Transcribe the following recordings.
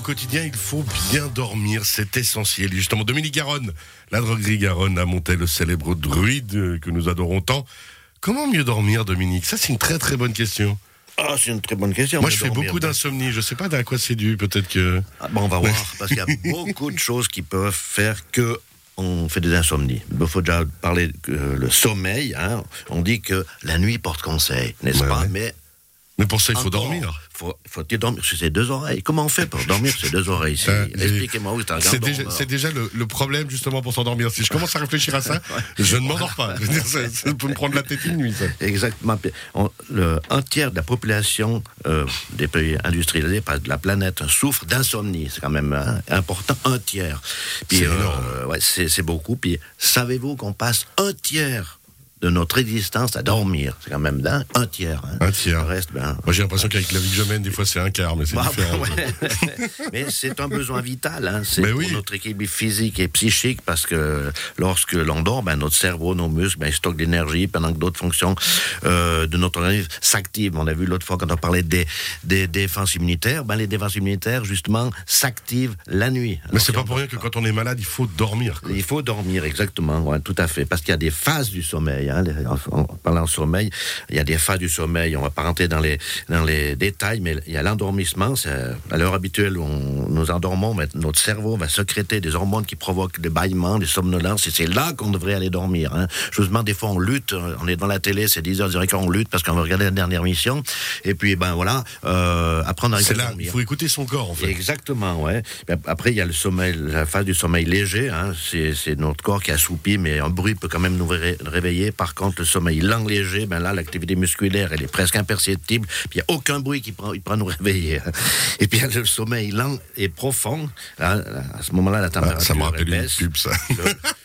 au quotidien, il faut bien dormir, c'est essentiel. Justement, Dominique Garonne, la droguerie Garonne a monté le célèbre druide que nous adorons tant. Comment mieux dormir, Dominique? Ça, c'est une très très bonne question. Ah, c'est une très bonne question. Moi, je fais beaucoup d'insomnie. Je sais pas à quoi c'est dû. Peut-être que. Ah, bon, on va voir. Parce qu'il y a beaucoup de choses qui peuvent faire que on fait des insomnies. Il faut déjà parler que le sommeil. Hein. On dit que la nuit porte conseil, n'est-ce pas? Mais mais pour ça, il faut dormir. Faut, faut-il dormir sur ses deux oreilles? Comment on fait pour dormir sur ses deux oreilles? Euh, Expliquez-moi où c'est déjà, c'est déjà le, problème, justement, pour s'endormir. Si je commence à réfléchir à ça, je ne m'endors pas. ça, peut me prendre la tête une nuit, ça. Exactement. le, un tiers de la population euh, des pays industrialisés, de la planète, souffre d'insomnie. C'est quand même hein, important. Un tiers. Puis, c'est, euh, ouais, c'est beaucoup. Puis, savez-vous qu'on passe un tiers de notre existence à dormir. C'est quand même un tiers. Hein. Un tiers. reste, ben, Moi, j'ai l'impression qu'avec la vie que je mène, des fois, c'est un quart, mais c'est bah, différent. mais c'est un besoin vital. Hein. C'est pour notre équilibre physique et psychique, parce que lorsque l'on dort, ben, notre cerveau, nos muscles, ben, stockent de l'énergie pendant que d'autres fonctions euh, de notre organisme s'activent. On a vu l'autre fois quand on parlait des, des défenses immunitaires, ben, les défenses immunitaires, justement, s'activent la nuit. mais c'est pas pour rien que quand on est malade, il faut dormir. Il faut dormir, exactement, ouais, tout à fait. Parce qu'il y a des phases du sommeil. Hein, en, parlant de sommeil, il y a des phases du sommeil. On va pas rentrer dans les, dans les détails, mais il y a l'endormissement. À l'heure habituelle où nous endormons, notre cerveau va sécréter des hormones qui provoquent des bâillements, des somnolences, et c'est là qu'on devrait aller dormir. Hein. Justement, des fois, on lutte. On est dans la télé, c'est 10 heures, on lutte parce qu'on va regarder la dernière mission. Et puis, ben voilà, euh, après, on arrive à là, Il faut écouter son corps, en fait. Exactement, ouais. Ben, après, il y a le sommeil, la phase du sommeil léger. Hein. C'est notre corps qui assoupit, mais un bruit peut quand même nous réveiller. Par contre, le sommeil lent léger, ben là, l'activité musculaire, elle est presque imperceptible. Il n'y a aucun bruit qui prend, il prend nous réveiller. Et puis le sommeil lent et profond. Hein, à ce moment-là, la ah, température ça me rappelle. Pub, ça.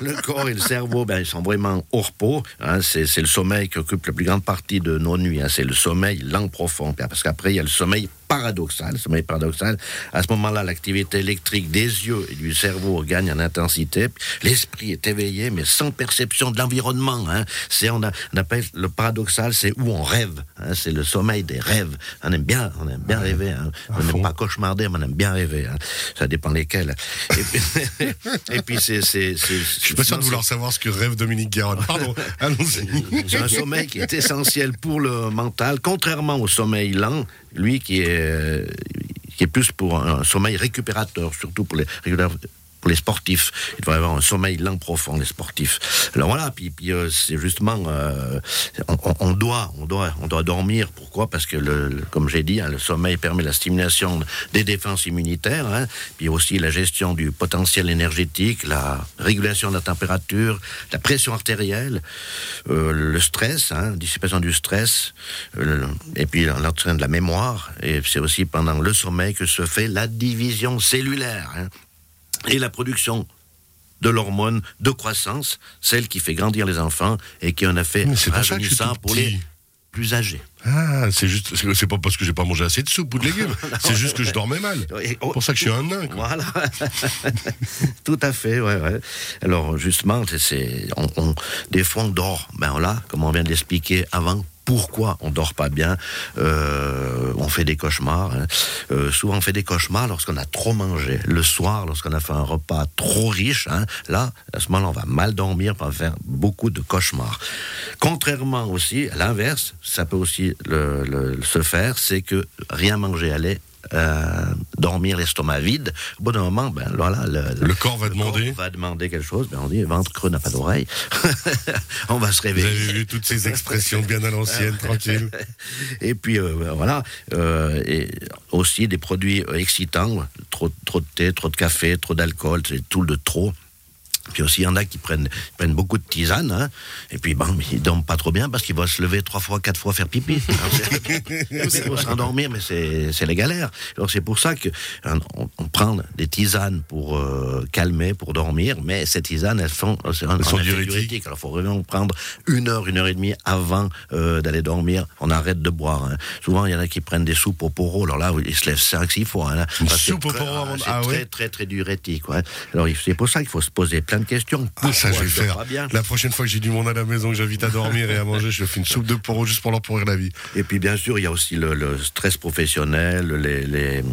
Le, corps et le cerveau, ben, ils sont vraiment au repos. Hein, c'est le sommeil qui occupe la plus grande partie de nos nuits. Hein, c'est le sommeil lent profond. Parce qu'après, il y a le sommeil paradoxal, sommeil paradoxal. À ce moment-là, l'activité électrique des yeux et du cerveau gagne en intensité. L'esprit est éveillé, mais sans perception de l'environnement. Hein. C'est on, appelle le paradoxal, c'est où on rêve. Hein. C'est le sommeil des rêves. On aime bien, on aime bien rêver. Hein. On n'aime pas cauchemarder, mais on aime bien rêver. Ça dépend lesquels. Et puis, c'est, c'est, Je suis pas sûr de vouloir savoir ce que rêve Dominique Guérin. Pardon. C'est un sommeil qui est essentiel pour le mental, contrairement au sommeil lent lui qui est, qui est plus pour un sommeil récupérateur, surtout pour les les sportifs. Il devrait avoir un sommeil lent profond, les sportifs. Alors voilà, puis, puis euh, c'est justement, euh, on, doit, on, doit, on doit dormir. Pourquoi? Parce que, le, comme j'ai dit, hein, le sommeil permet la stimulation des défenses immunitaires, hein, puis aussi la gestion du potentiel énergétique, la régulation de la température, la pression artérielle, euh, le stress, hein, dissipation du stress, et puis l'entretien de la mémoire. Et c'est aussi pendant le sommeil que se fait la division cellulaire. Et la production de l'hormone de croissance, celle qui fait grandir les enfants et qui en a fait rajeunissant pour les plus âgés. Ah, c'est juste, c'est pas parce que j'ai pas mangé assez de soupe ou de légumes, c'est juste que je dormais mal. C'est pour ça que je suis un nain. Voilà, tout à fait, ouais, ouais. Alors justement, c'est, on, des fois on dort, ben là, comme on vient de l'expliquer avant, pourquoi on dort pas bien, euh, on fait des cauchemars. Hein. Euh, souvent on fait des cauchemars lorsqu'on a trop mangé. Le soir, lorsqu'on a fait un repas trop riche, hein, là, à ce moment-là, on va mal dormir, on va faire beaucoup de cauchemars. Contrairement aussi, à l'inverse, ça peut aussi se faire, c'est que rien manger allait euh, dormir l'estomac vide, au bout d'un moment, ben voilà, le, corps va demander. va demander quelque chose. Ben on dit ventre creux n'a pas d'oreille. on va se réveiller. Vous avez vu toutes ces expressions bien à l'ancienne, tranquille. Et puis euh, ben voilà, euh, et aussi des produits excitants, trop, trop de thé, trop de café, trop d'alcool, c'est tout le trop. Puis aussi, il y en a qui prennent, prennent beaucoup de tisane, hein, et puis bon, ils dorment pas trop bien parce qu'ils vont se lever trois fois, quatre fois faire pipi. c'est pour s'endormir, mais c'est les galères. Alors c'est pour ça que hein, on, prend des tisanes pour euh, calmer, pour dormir, mais ces tisanes, elles font, elles sont diurétiques. Alors il faut vraiment prendre une heure, une heure et demie avant euh, d'aller dormir. On arrête de boire. Hein. Souvent, il y en a qui prennent des soupes au poro. Alors là, ils se lèvent cinq, six fois. Hein, Une soupe au poro, ah, c'est très, très, très, diurétique. Ouais. Alors c'est pour ça qu'il faut se poser plein questions. Ah, ça, je vais faire. bien La prochaine fois que j'ai du monde à la maison, que j'invite à dormir et à manger, je fais une soupe de poro juste pour leur pourrir la vie. Et puis bien sûr, il y a aussi le, le stress professionnel, les, les-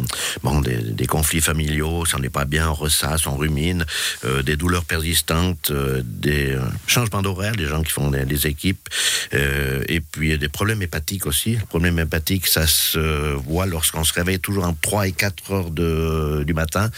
bon, des, des conflits familiaux, ça n'est pas bien, on ressasse, on rumine, euh, des douleurs persistantes, euh, des euh, changements d'horaire, des gens qui font des, des équipes, euh, et puis des problèmes hépatiques aussi. Le problème hépatique, ça se voit lorsqu'on se réveille toujours entre 3 et 4 heures de, du matin.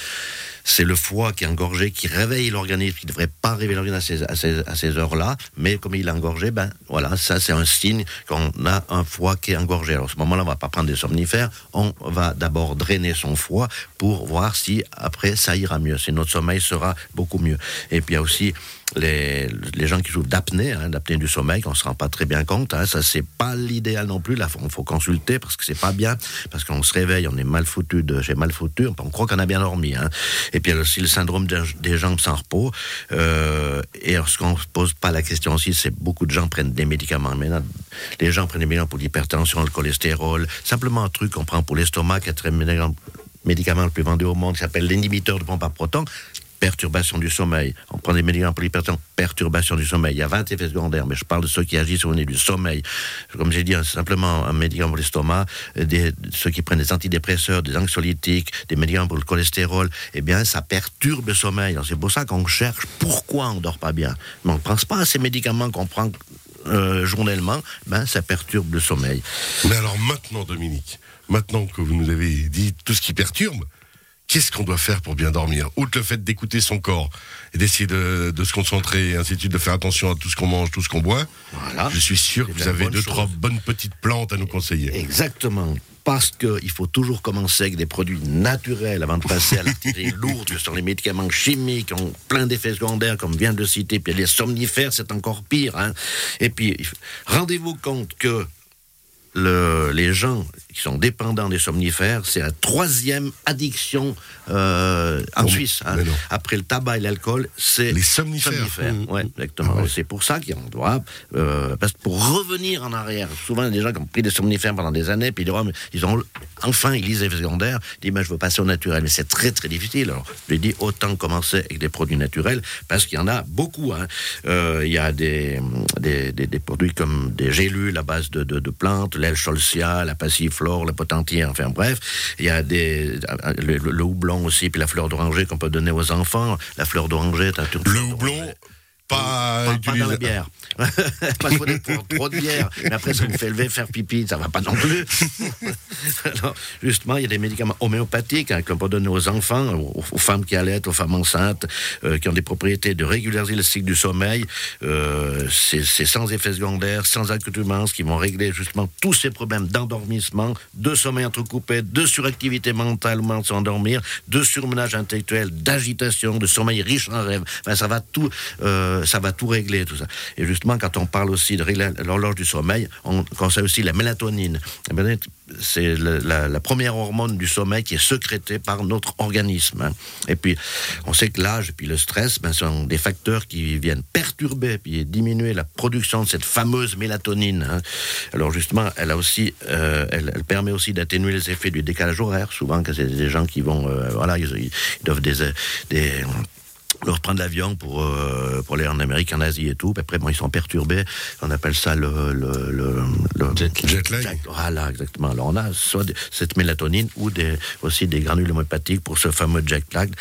C'est le foie qui est engorgé, qui réveille l'organisme, qui ne devrait pas réveiller l'organisme à ces, à ces- ces heures-là, mais comme il est engorgé, ben voilà, ça c'est un signe qu'on a un foie qui est engorgé. Alors à ce moment-là, on va pas prendre des somnifères, on va d'abord drainer son foie pour voir si après ça ira mieux, si notre sommeil sera beaucoup mieux. Et puis il y a aussi les, les gens qui souffrent d'apnée, hein, d'apnée du sommeil, qu'on se rend pas très bien compte. Hein, ça c'est pas l'idéal non plus. Là, il faut consulter parce que c'est pas bien, parce qu'on se réveille, on est mal foutu de chez mal foutu, on croit qu'on a bien dormi. Hein. Et puis il y a aussi le syndrome des, jambes sans repos. Euh, et lorsqu'on se pose pas la question aussi, c'est beaucoup de gens prennent des médicaments. Maintenant, les gens prennent des médicaments pour l'hypertension, le cholestérol, simplement un truc qu'on prend pour l'estomac, qui est très médicament le plus vendu au monde, qui s'appelle l'inhibiteur de pompe à proton perturbation du sommeil. On prend des médicaments pour l'hypertension, perturbation du sommeil. Il y a 20 effets secondaires, mais je parle de ceux qui agissent au niveau du sommeil. Comme j'ai dit, simplement un médicament pour l'estomac, des, ceux qui prennent des antidépresseurs, des anxiolytiques, des médicaments pour le cholestérol, eh bien, ça perturbe le sommeil. C'est pour ça qu'on cherche pourquoi on dort pas bien. Mais on ne pense pas à ces médicaments qu'on prend euh, journellement, ben, ça perturbe le sommeil. Mais alors maintenant, Dominique, maintenant que vous nous avez dit tout ce qui perturbe, qu'est-ce qu'on doit faire pour bien dormir? Outre le fait d'écouter son corps et d'essayer de, de se concentrer et ainsi de suite, de faire attention à tout ce qu'on mange, tout ce qu'on boit, Voilà. je suis sûr que vous avez deux, chose. trois bonnes petites plantes à nous conseiller. Exactement. Parce qu'il faut toujours commencer avec des produits naturels avant de passer à l'artillerie lourde, que sont les médicaments chimiques, qui ont plein d'effets secondaires, comme vient de le citer. Puis les somnifères, c'est encore pire. hein. Et puis, rendez-vous compte que le- les gens qui sont dépendants des somnifères, c'est la troisième addiction euh, en Non, Suisse. hein. Après le tabac et l'alcool, c'est Les somnifères. Mmh. Ouais, exactement. Ah ouais. C'est pour ça qu'on doit, euh, parce que pour revenir en arrière, souvent il y a des gens qui ont pris des somnifères pendant des années, puis ils, disent, Oh, ils ont enfin ils lisent les secondaires, ils disent mais je veux passer au naturel, mais c'est très très difficile. Alors je lui dis autant commencer avec des produits naturels, parce qu'il y en a beaucoup. hein. Euh, il y a des, des, des- des produits comme des gélules à base de, de, de plantes, l'aile cholcia, la passiflore, la potentière, enfin bref. Il y a des le, le- le houblon aussi, puis la fleur d'oranger qu'on peut donner aux enfants. La fleur d'oranger, est un truc- Le houblon, pas, pas, pas utilisé- dans la bière. pas trop de, trop, trop de bière. Mais après, ça vous fait lever, faire pipi, ça va pas non plus. Alors, justement, il y a des médicaments homéopathiques hein, qu'on peut donner aux enfants, aux, aux femmes qui allaitent, aux femmes enceintes, euh, qui ont des propriétés de régulariser le cycle du sommeil. Euh, c'est sans effet secondaire, sans accoutumance, qui vont régler justement tous ces problèmes d'endormissement, de sommeil entrecoupé, de suractivité mentale de s'endormir, de surmenage intellectuel, d'agitation, de sommeil riche en rêves. Enfin, ça va tout, euh, ça va tout régler tout ça. Et justement, quand on parle aussi de l'horloge du sommeil, on conseille aussi la mélatonine. C'est le- la, la première hormone du sommeil qui est sécrétée par notre organisme. hein. Et puis, on sait que l'âge et puis le stress ben, sont des facteurs qui viennent perturber puis diminuer la production de cette fameuse mélatonine. hein. Alors justement, elle a aussi, euh, elle, permet aussi d'atténuer les effets du décalage horaire. Souvent, que c'est des gens qui vont, euh, voilà, ils, doivent euh, des leur prendre l'avion pour, euh, pour aller en Amérique, en Asie et tout. Puis après, bon, ils sont perturbés. On appelle ça le... le, le, le- Jet lag. Jet- Voilà, exactement. Alors, on a soit cette mélatonine ou des, aussi des granules homéopathiques pour ce fameux jet lag.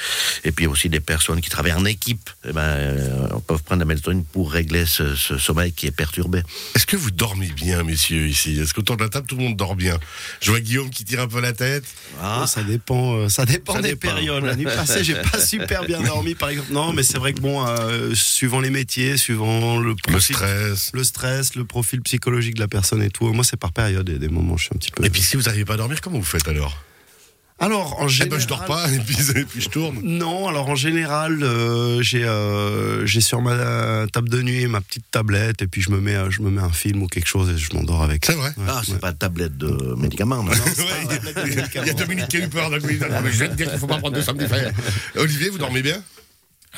Et puis aussi des personnes qui travaillent en équipe. Eh ben, euh, on peut prendre la mélatonine pour régler ce, ce sommeil qui est perturbé. Est-ce que vous dormez bien, messieurs, ici? Est-ce qu'autour de la table, tout le monde dort bien? Je vois Guillaume qui tire un peu la tête. Ah, Ça dépend, euh, ça dépend Ça des dépend. périodes. La nuit passée, j'ai pas super bien dormi, par exemple. Non, mais c'est vrai que bon, euh, suivant les métiers, suivant le Le profil, stress. le stress, le profil psychologique de la personne et tout. Moi, c'est par période et des moments, où je suis un petit peu. Et puis si vous n'arrivez pas à dormir, comment vous faites alors? Alors, en Eh général. ben je dors pas, et puis, et puis je tourne. Non, alors en général, euh, j'ai euh, j'ai sur ma table de nuit ma petite tablette et puis je me mets je me mets un film ou quelque chose et je m'endors avec. C'est vrai Ouais, ah c'est ouais. pas de tablette de médicaments, non Ouais, il y a Dominique qui a eu peur Je vais te dire qu'il ne faut pas prendre de somnifères. Olivier, vous dormez bien?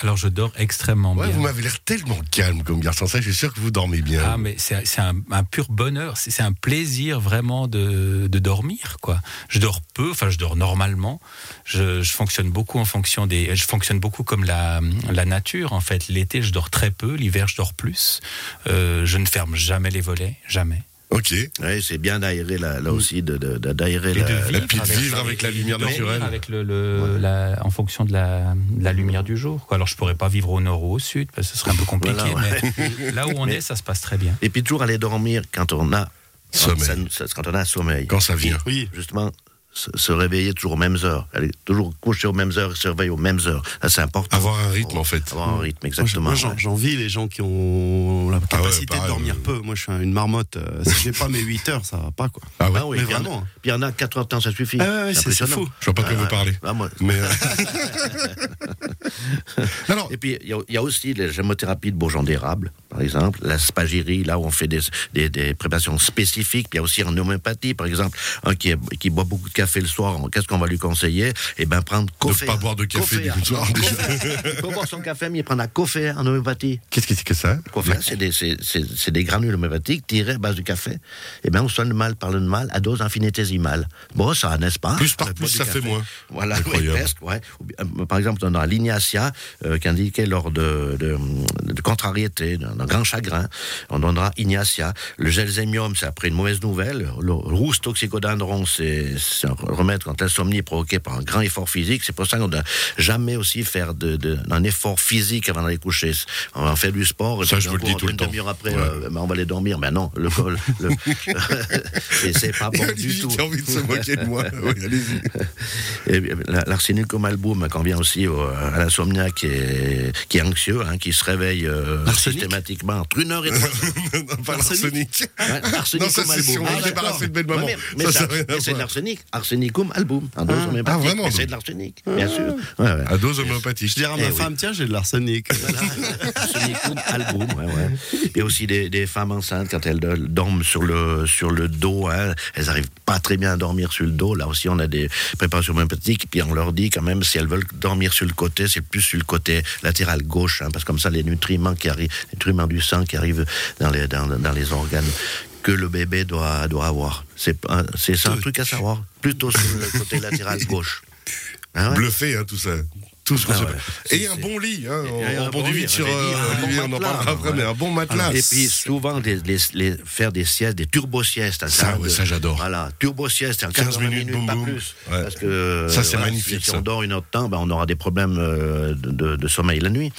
Alors je dors extrêmement Ouais, bien. vous m'avez l'air tellement calme comme garçon. Ça, je suis sûr que vous dormez bien. Ah, mais c'est un, un pur bonheur, c'est c'est un plaisir vraiment de, de dormir, quoi. Je dors peu, enfin, je dors normalement. Je, je fonctionne beaucoup en fonction des. Je fonctionne beaucoup comme la, la nature, en fait. L'été, je dors très peu, l'hiver, je dors plus. Euh, je ne ferme jamais les volets, jamais. Ok. Ouais, c'est bien d'aérer là, là aussi, de- d'aérer Et la, Et puis de vivre avec la lumière naturelle. Avec le, le- la- en fonction de la, de la lumière du jour. quoi. Alors je pourrais pas vivre au nord ou au sud, parce que ce serait un peu compliqué. Voilà, ouais. Mais là où on est, ça se passe très bien. Et puis toujours aller dormir quand on a Sommeil. ça- quand on a sommeil. Quand ça vient. Oui. Justement, se, réveiller toujours aux mêmes heures. Aller toujours coucher aux mêmes heures et se réveiller aux mêmes heures. Ça, c'est important. Avoir un rythme, en fait. Avoir un rythme, exactement. moi, j'envie les gens qui ont la capacité pareil, de dormir peu. Moi, je suis une marmotte. euh, si j'ai pas mes 8 heures, ça va pas, quoi. Ah ouais. Ah oui, Mais puis il y en a- vraiment. Puis il y en a 4 heures de temps, ça suffit. Ah ouais, c'est- fou. Je vois pas de quoi Ah, vous parlez. ah, moi- Mais. euh, Alors, Et puis, il y, a- il y a aussi les gémothérapies de bourgeons d'érable, par exemple, la spagyrie, là où on fait des, des, des préparations spécifiques. Puis il y a aussi en homéopathie, par exemple, un qui, est- qui boit beaucoup de café le soir, qu'est-ce qu'on va lui conseiller? Eh bien, prendre café. pas boire de café du soir, déjà. Il faut boire son café, mais il prend un café en homéopathie. qu'est-ce que c'est que ça? Café, c'est des, c'est- des granules homéopathiques tirées à base de café. Eh bien, on soigne le mal par le mal à dose infinitésimale. Bon, ça, n'est-ce pas? Plus par plus, du ça café. fait moins. Voilà, presque, ouais. Euh, Par exemple, on a l'ignacia euh, qui indiquait lors de, de, de contrariété, d'un grand chagrin, on donnera ignacia. Le gelsémium, c'est après une mauvaise nouvelle. Le rousse toxicodendron, c'est c'est un remède quand l'insomnie est provoquée par un grand effort physique. C'est pour ça qu'on ne doit jamais aussi faire de, de- un effort physique avant d'aller coucher. On va faire du sport. Ça, je vous le dis tout le temps. après, Ouais. euh, ben, on va aller dormir. Mais non, le, le, et c'est pas bon du Olivier tout. qui a envie de se moquer de moi. Oui, allez-y. Album convient aussi au- à l'insomniaque qui est, qui est anxieux, hein, qui se réveille euh, systématiquement entre une heure et trois heures. Non, pas l'arsenic? Ouais, Non, ça, c'est si on veut Ah, se débarrasser de belles d'accord. mamans. Ouais, mais- mais ça ça- c'est de l'arsenic. Arsenicum album. En dose homéopathique. ah, vraiment, c'est de l'arsenic, bien sûr. Ouais, ouais. À dose homéopathique. Je dirais à Eh ma oui. femme, tiens, j'ai de l'arsenic. Arsenicum album, ouais, ouais. Il y a aussi des, des femmes enceintes, quand elles do- dorment sur le, sur le dos, hein, elles n'arrivent pas très bien à dormir sur le dos. Là aussi, on a des préparations homéopathiques, puis on leur dit quand même, si elles veulent dormir sur le côté, c'est plus sur le côté latéral gauche, hein, parce que comme ça, les nutriments qui arrivent, les nutriments du sang qui arrivent dans les, dans, dans les organes que le bébé doit, doit avoir. C'est pas- c'est ça un truc à savoir. Plutôt sur le côté latéral gauche. Hein, ouais. Bluffé, hein, tout ça. Tout ce qu'on Ah ouais. Et un bon lit, hein. On un rebondit lit, vite sur euh, un bon Olivier, on en matelas, parlera après, mais un bon matelas. Et puis souvent les, les- les- faire des siestes, des turbo-siestes. Ça, hein, ouais, ça, j'adore. Voilà, turbo-siestes, en 15 15 minutes, minutes, boum, pas boum. plus. Ouais. Parce que Ça, c'est voilà, magnifique, Si, si ça. on dort une heure de temps, ben, on aura des problèmes euh, de, de- de sommeil la nuit.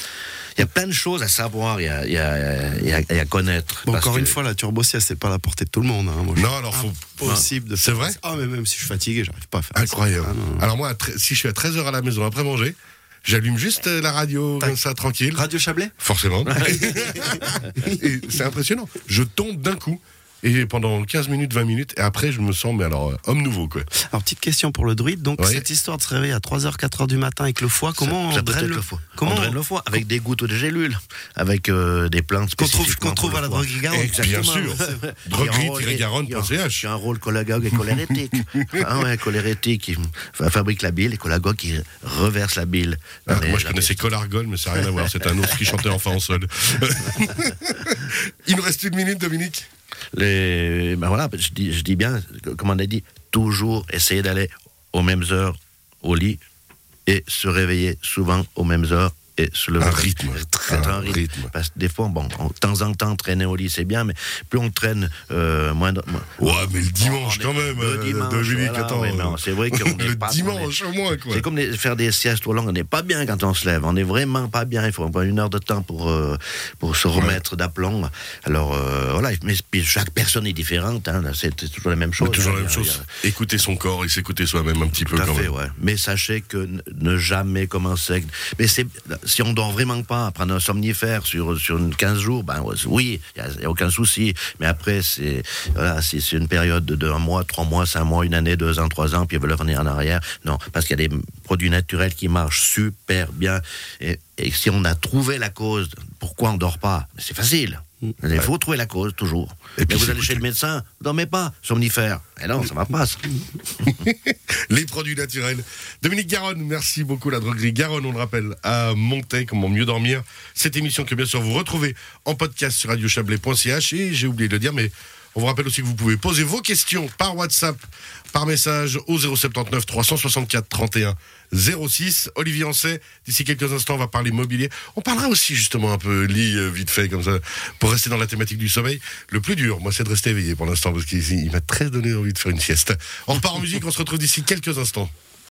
Il y a plein de choses à savoir et à, et à- et à- et à connaître. Bon, encore que- une fois, la turbo-sieste, c'est pas à la portée de tout le monde. Hein. Moi, Non, alors faut. De C'est vrai ça. Ah, mais même si je suis fatigué, j'arrive pas à faire ça. Incroyable. Ah, non, non. Alors moi, si je suis à 13h à la maison après manger, j'allume juste euh, la radio, comme ça, tranquille. Radio Chablais? Forcément. et c'est impressionnant. Je tombe d'un coup. Et pendant 15 minutes, 20 minutes, et après, je me sens, mais alors, euh, homme nouveau, quoi. Alors, petite question pour le druide. Donc, cette histoire de se réveiller à 3h, 4h du matin avec le foie, comment ça, on draine le le foie. Comment on draine le foie avec des gouttes ou des gélules, avec euh, des plantes Qu'on trouve, qu'on trouve à la droguerie Garonne. Bien sûr. Il y a un rôle- Droguerie-garonne.ch. Il y a un rôle cholagogue et cholérétique. ah ouais, cholérétique qui fa- fabrique la bile et cholagogue qui reverse la bile. Ah, les- moi, je connaissais Colargol, mais ça n'a rien à voir. C'est un ours qui chantait enfant en sol. Il nous reste une minute, Dominique. Ben voilà, je dis, je dis bien, comme on a dit, toujours essayer d'aller aux mêmes heures au lit et se réveiller souvent aux mêmes heures et se lever. Un rythme. Très, Un un rythme. rythme. Parce que des fois, bon, de temps en temps, traîner au lit, c'est bien, mais plus on traîne, euh, moins, de- moins- Ouais, mais le dimanche, quand même, le euh, dimanche, voilà, c'est vrai qu'on Le pas- dimanche, au moins, quoi. C'est comme les- faire des siestes trop longues. On n'est pas bien quand on se lève. On n'est vraiment pas bien. Il faut avoir une heure de temps pour, euh, pour se remettre d'aplomb. Alors, euh, voilà. Mais chaque personne est différente. hein. Là, C'est toujours la même chose. Mais toujours hein. la même chose. Écouter son corps et s'écouter soi-même un petit peu tout quand fait, même. ouais. Mais sachez que ne jamais commencer. Mais c'est si on dort vraiment pas, prendre un somnifère sur sur une 15 jours, ben oui, il y, a aucun souci. Mais après, c'est voilà, c'est une période de, de un mois, trois mois, cinq mois, une année, deux ans, trois ans, puis ils veulent revenir en arrière. Non, parce qu'il y a des produits naturels qui marchent super bien. Et, et si on a trouvé la cause, pourquoi on dort pas C'est facile. Il faut trouver la cause, toujours. Et Et puis vous allez chez le médecin, vous dormez pas, somnifère. Eh non, ça va pas. ça. les produits naturels. Dominique Garonne, merci beaucoup. La droguerie Garonne, on le rappelle, à Montaix, comment mieux dormir. Cette émission que bien sûr vous retrouvez en podcast sur radiochablais.ch. Et j'ai oublié de le dire, mais on vous rappelle aussi que vous pouvez poser vos questions par WhatsApp, par message au 079 364 31 06. Olivier Ancet, d'ici quelques instants, on va parler mobilier. On parlera aussi justement un peu lit, euh, vite fait, comme ça, pour rester dans la thématique du sommeil. Le plus dur, moi, c'est de rester éveillé pour l'instant, parce qu'il il m'a très donné envie de faire une sieste. On repart en musique, on se retrouve d'ici quelques instants.